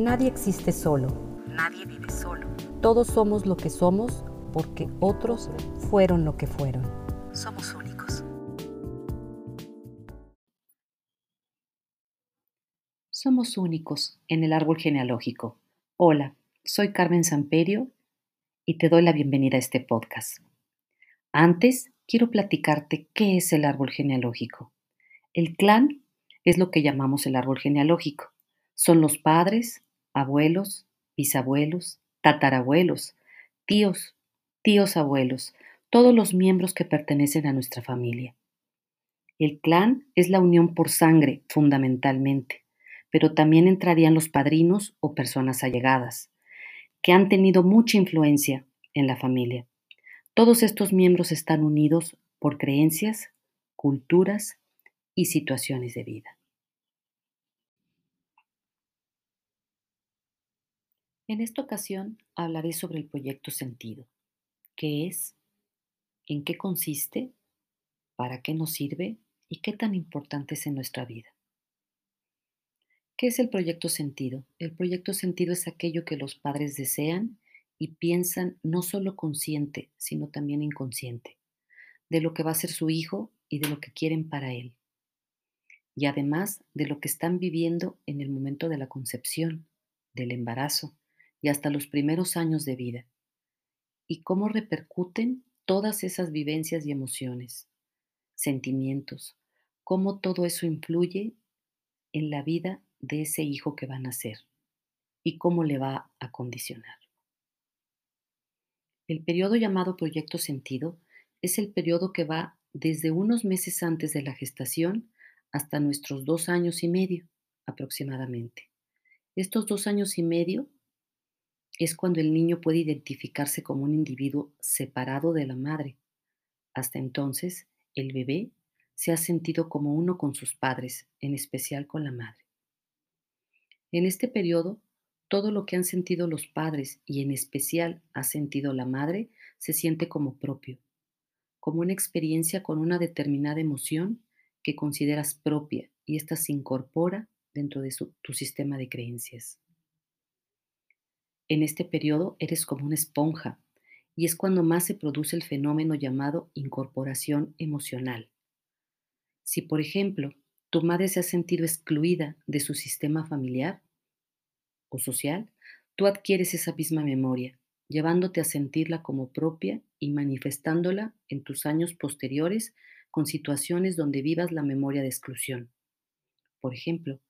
Nadie existe solo. Nadie vive solo. Todos somos lo que somos porque otros fueron lo que fueron. Somos únicos. Somos únicos en el árbol genealógico. Hola, soy Carmen Samperio y te doy la bienvenida a este podcast. Antes, quiero platicarte qué es el árbol genealógico. El clan es lo que llamamos el árbol genealógico. Son los padres, abuelos, bisabuelos, tatarabuelos, tíos, tíos abuelos, todos los miembros que pertenecen a nuestra familia. El clan es la unión por sangre, fundamentalmente, pero también entrarían los padrinos o personas allegadas, que han tenido mucha influencia en la familia. Todos estos miembros están unidos por creencias, culturas y situaciones de vida. En esta ocasión hablaré sobre el proyecto Sentido. ¿Qué es? ¿En qué consiste? ¿Para qué nos sirve? ¿Y qué tan importante es en nuestra vida? ¿Qué es el proyecto Sentido? El proyecto Sentido es aquello que los padres desean y piensan no solo consciente, sino también inconsciente, de lo que va a ser su hijo y de lo que quieren para él. Y además de lo que están viviendo en el momento de la concepción, del embarazo, y hasta los primeros años de vida, y cómo repercuten todas esas vivencias y emociones, sentimientos, cómo todo eso influye en la vida de ese hijo que va a nacer y cómo le va a condicionar. El periodo llamado proyecto sentido es el periodo que va desde unos meses antes de la gestación hasta nuestros dos años y medio aproximadamente. Estos dos años y medio es cuando el niño puede identificarse como un individuo separado de la madre. Hasta entonces, el bebé se ha sentido como uno con sus padres, en especial con la madre. En este periodo, todo lo que han sentido los padres y en especial ha sentido la madre se siente como propio, como una experiencia con una determinada emoción que consideras propia y ésta se incorpora dentro de tu sistema de creencias. En este periodo eres como una esponja y es cuando más se produce el fenómeno llamado incorporación emocional. Si, por ejemplo, tu madre se ha sentido excluida de su sistema familiar o social, tú adquieres esa misma memoria, llevándote a sentirla como propia y manifestándola en tus años posteriores con situaciones donde vivas la memoria de exclusión. Por ejemplo,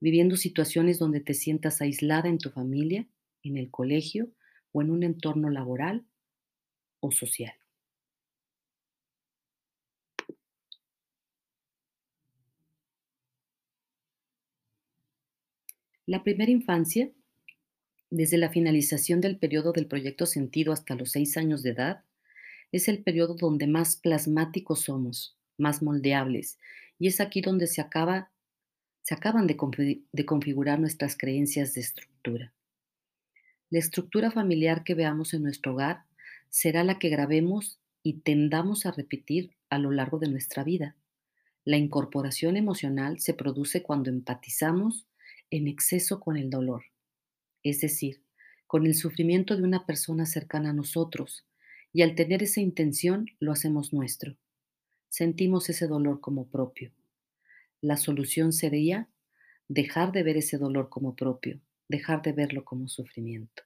viviendo situaciones donde te sientas aislada en tu familia en el colegio o en un entorno laboral o social. La primera infancia, desde la finalización del periodo del proyecto sentido hasta los seis años de edad, es el periodo donde más plasmáticos somos, más moldeables, y es aquí donde se, acaba, se acaban de, de configurar nuestras creencias de estructura. La estructura familiar que veamos en nuestro hogar será la que grabemos y tendamos a repetir a lo largo de nuestra vida. La incorporación emocional se produce cuando empatizamos en exceso con el dolor, es decir, con el sufrimiento de una persona cercana a nosotros, y al tener esa intención lo hacemos nuestro. Sentimos ese dolor como propio. La solución sería dejar de ver ese dolor como propio, dejar de verlo como sufrimiento.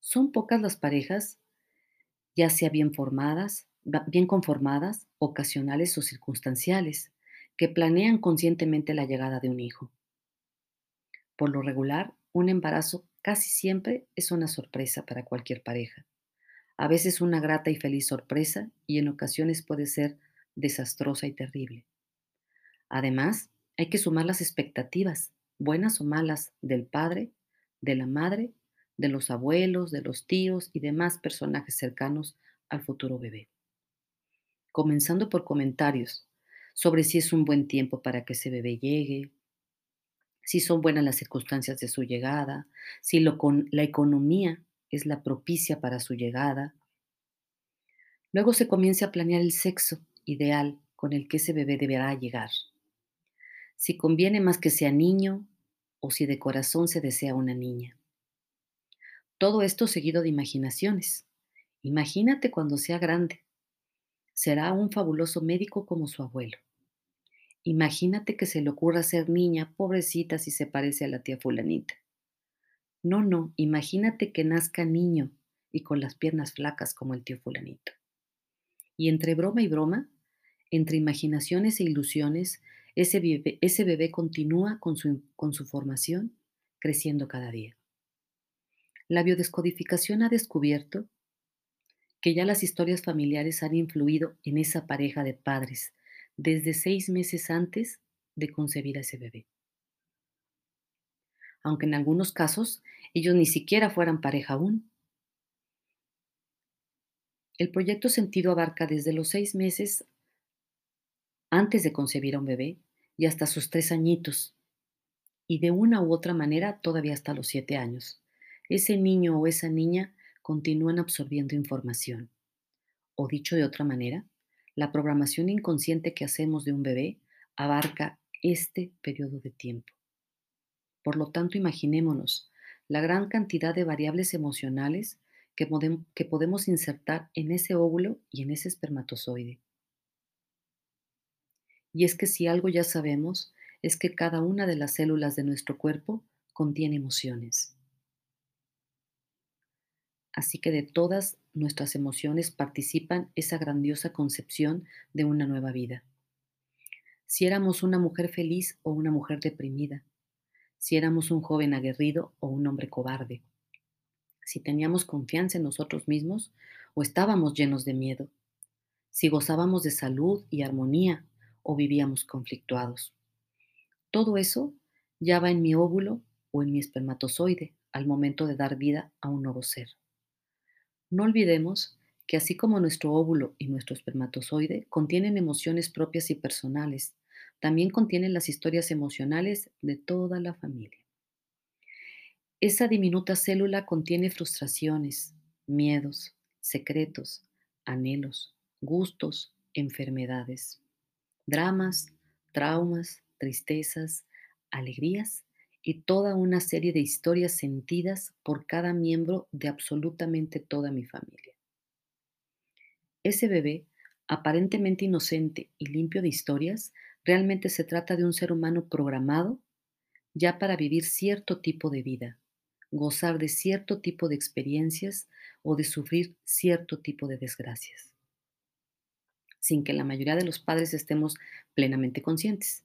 Son pocas las parejas, ya sea bien formadas, bien conformadas, ocasionales o circunstanciales, que planean conscientemente la llegada de un hijo. Por lo regular, un embarazo casi siempre es una sorpresa para cualquier pareja. A veces una grata y feliz sorpresa y en ocasiones puede ser desastrosa y terrible. Además, hay que sumar las expectativas buenas o malas, del padre, de la madre, de los abuelos, de los tíos y demás personajes cercanos al futuro bebé. Comenzando por comentarios sobre si es un buen tiempo para que ese bebé llegue, si son buenas las circunstancias de su llegada, si la economía es la propicia para su llegada. Luego se comienza a planear el sexo ideal con el que ese bebé deberá llegar si conviene más que sea niño o si de corazón se desea una niña. Todo esto seguido de imaginaciones. Imagínate cuando sea grande. Será un fabuloso médico como su abuelo. Imagínate que se le ocurra ser niña, pobrecita si se parece a la tía fulanita. No, no, imagínate que nazca niño y con las piernas flacas como el tío fulanito. Y entre broma y broma, entre imaginaciones e ilusiones, ese bebé, ese bebé continúa con su, con su formación, creciendo cada día. La biodescodificación ha descubierto que ya las historias familiares han influido en esa pareja de padres desde seis meses antes de concebir a ese bebé. Aunque en algunos casos ellos ni siquiera fueran pareja aún. El proyecto Sentido abarca desde los seis meses antes de concebir a un bebé y hasta sus tres añitos, y de una u otra manera todavía hasta los siete años. Ese niño o esa niña continúan absorbiendo información. O dicho de otra manera, la programación inconsciente que hacemos de un bebé abarca este periodo de tiempo. Por lo tanto, imaginémonos la gran cantidad de variables emocionales que, podemos insertar en ese óvulo y en ese espermatozoide. Y es que si algo ya sabemos, es que cada una de las células de nuestro cuerpo contiene emociones. Así que de todas nuestras emociones participan esa grandiosa concepción de una nueva vida. Si éramos una mujer feliz o una mujer deprimida, si éramos un joven aguerrido o un hombre cobarde, si teníamos confianza en nosotros mismos o estábamos llenos de miedo, si gozábamos de salud y armonía o vivíamos conflictuados. Todo eso ya va en mi óvulo o en mi espermatozoide al momento de dar vida a un nuevo ser. No olvidemos que así como nuestro óvulo y nuestro espermatozoide contienen emociones propias y personales, también contienen las historias emocionales de toda la familia. Esa diminuta célula contiene frustraciones, miedos, secretos, anhelos, gustos, enfermedades, dramas, traumas, tristezas, alegrías y toda una serie de historias sentidas por cada miembro de absolutamente toda mi familia. Ese bebé, aparentemente inocente y limpio de historias, realmente se trata de un ser humano programado ya para vivir cierto tipo de vida, gozar de cierto tipo de experiencias o de sufrir cierto tipo de desgracias, sin que la mayoría de los padres estemos plenamente conscientes.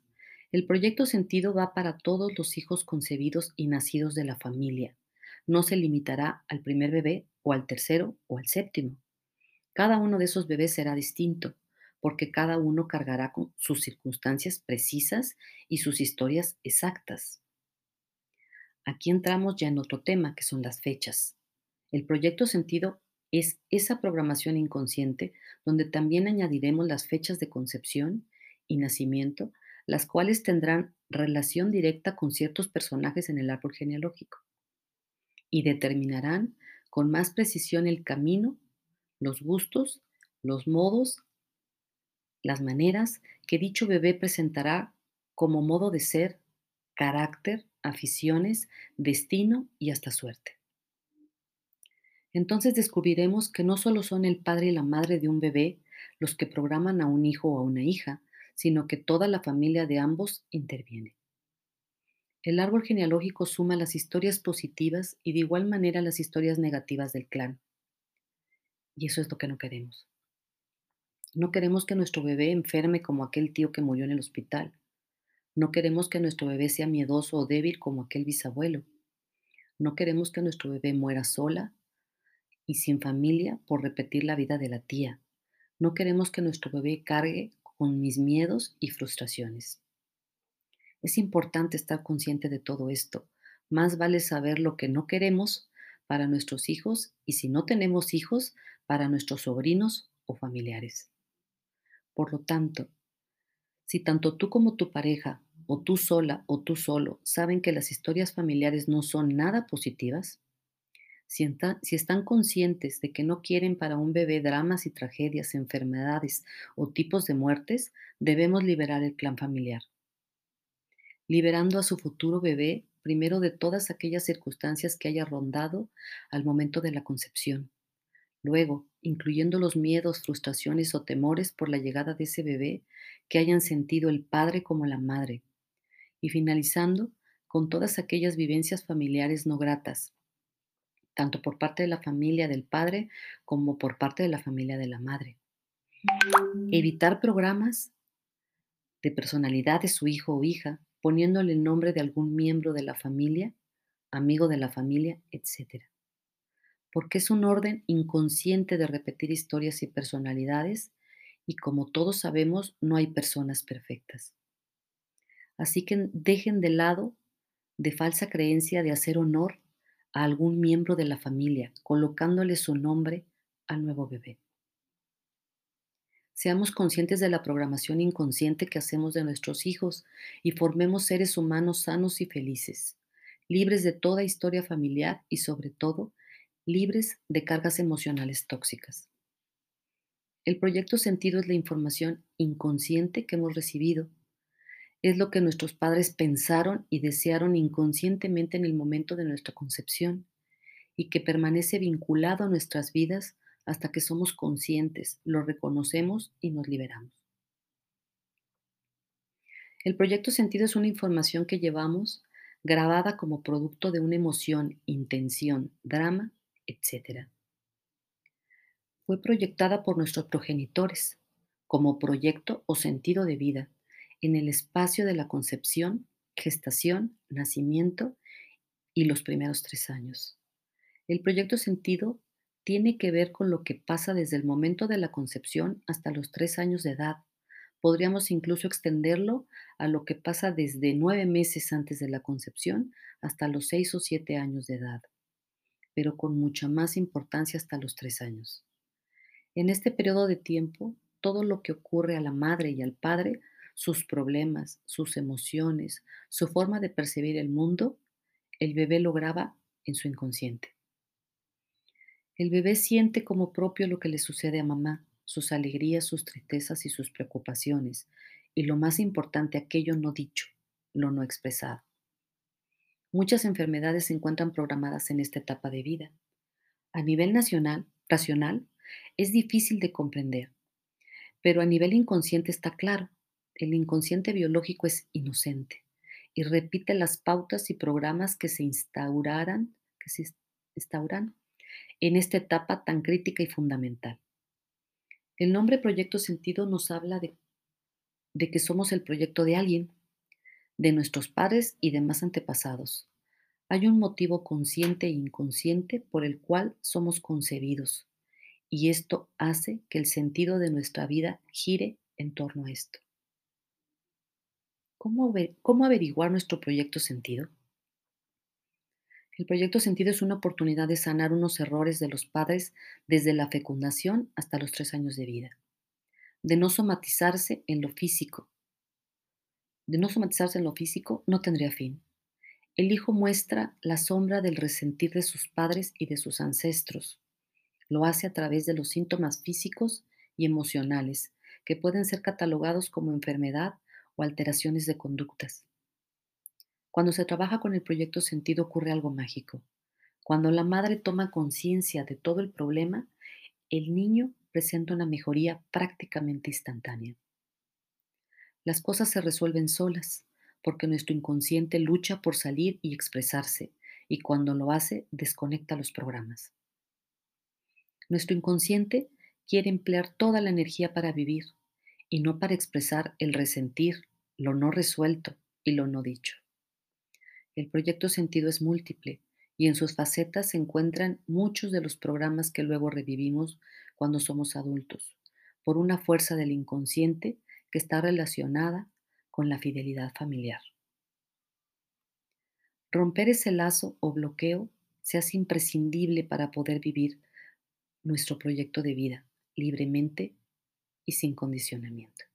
El proyecto Sentido va para todos los hijos concebidos y nacidos de la familia. No se limitará al primer bebé o al tercero o al séptimo. Cada uno de esos bebés será distinto, porque cada uno cargará con sus circunstancias precisas y sus historias exactas. Aquí entramos ya en otro tema, que son las fechas. El proyecto Sentido es esa programación inconsciente donde también añadiremos las fechas de concepción y nacimiento las cuales tendrán relación directa con ciertos personajes en el árbol genealógico y determinarán con más precisión el camino, los gustos, los modos, las maneras que dicho bebé presentará como modo de ser, carácter, aficiones, destino y hasta suerte. Entonces descubriremos que no solo son el padre y la madre de un bebé los que programan a un hijo o a una hija, sino que toda la familia de ambos interviene. El árbol genealógico suma las historias positivas y de igual manera las historias negativas del clan. Y eso es lo que no queremos. No queremos que nuestro bebé enferme como aquel tío que murió en el hospital. No queremos que nuestro bebé sea miedoso o débil como aquel bisabuelo. No queremos que nuestro bebé muera sola y sin familia por repetir la vida de la tía. No queremos que nuestro bebé cargue con mis miedos y frustraciones. Es importante estar consciente de todo esto. Más vale saber lo que no queremos para nuestros hijos y si no tenemos hijos, para nuestros sobrinos o familiares. Por lo tanto, si tanto tú como tu pareja, o tú sola o tú solo, saben que las historias familiares no son nada positivas, si, están conscientes de que no quieren para un bebé dramas y tragedias, enfermedades o tipos de muertes, debemos liberar el clan familiar. Liberando a su futuro bebé primero de todas aquellas circunstancias que haya rondado al momento de la concepción. Luego, incluyendo los miedos, frustraciones o temores por la llegada de ese bebé que hayan sentido el padre como la madre. Y finalizando con todas aquellas vivencias familiares no gratas, tanto por parte de la familia del padre como por parte de la familia de la madre. Evitar programas de personalidad de su hijo o hija, poniéndole el nombre de algún miembro de la familia, amigo de la familia, etc. Porque es un orden inconsciente de repetir historias y personalidades y como todos sabemos, no hay personas perfectas. Así que dejen de lado de falsa creencia de hacer honor a algún miembro de la familia, colocándole su nombre al nuevo bebé. Seamos conscientes de la programación inconsciente que hacemos de nuestros hijos y formemos seres humanos sanos y felices, libres de toda historia familiar y sobre todo libres de cargas emocionales tóxicas. El proyecto sentido es la información inconsciente que hemos recibido. Es lo que nuestros padres pensaron y desearon inconscientemente en el momento de nuestra concepción y que permanece vinculado a nuestras vidas hasta que somos conscientes, lo reconocemos y nos liberamos. El proyecto sentido es una información que llevamos grabada como producto de una emoción, intención, drama, etc. Fue proyectada por nuestros progenitores como proyecto o sentido de vida en el espacio de la concepción, gestación, nacimiento y los primeros tres años. El proyecto sentido tiene que ver con lo que pasa desde el momento de la concepción hasta los tres años de edad. Podríamos incluso extenderlo a lo que pasa desde nueve meses antes de la concepción hasta los seis o siete años de edad, pero con mucha más importancia hasta los tres años. En este periodo de tiempo, todo lo que ocurre a la madre y al padre, sus problemas, sus emociones, su forma de percibir el mundo, el bebé lo graba en su inconsciente. El bebé siente como propio lo que le sucede a mamá, sus alegrías, sus tristezas y sus preocupaciones, y lo más importante, aquello no dicho, lo no expresado. Muchas enfermedades se encuentran programadas en esta etapa de vida. A nivel nacional, racional, es difícil de comprender, pero a nivel inconsciente está claro. El inconsciente biológico es inocente y repite las pautas y programas que se instauraran, que se instauran en esta etapa tan crítica y fundamental. El nombre Proyecto Sentido nos habla de, de que somos el proyecto de alguien, de nuestros padres y demás antepasados. Hay un motivo consciente e inconsciente por el cual somos concebidos y esto hace que el sentido de nuestra vida gire en torno a esto. ¿Cómo, averiguar nuestro proyecto sentido? El proyecto sentido es una oportunidad de sanar unos errores de los padres desde la fecundación hasta los tres años de vida, de no somatizarse en lo físico. De no somatizarse en lo físico no tendría fin. El hijo muestra la sombra del resentir de sus padres y de sus ancestros. Lo hace a través de los síntomas físicos y emocionales, que pueden ser catalogados como enfermedad alteraciones de conductas. Cuando se trabaja con el proyecto sentido ocurre algo mágico. Cuando la madre toma conciencia de todo el problema, el niño presenta una mejoría prácticamente instantánea. Las cosas se resuelven solas porque nuestro inconsciente lucha por salir y expresarse y cuando lo hace desconecta los programas. Nuestro inconsciente quiere emplear toda la energía para vivir y no para expresar el resentir, lo no resuelto y lo no dicho. El proyecto sentido es múltiple y en sus facetas se encuentran muchos de los programas que luego revivimos cuando somos adultos, por una fuerza del inconsciente que está relacionada con la fidelidad familiar. Romper ese lazo o bloqueo se hace imprescindible para poder vivir nuestro proyecto de vida libremente y sin condicionamiento.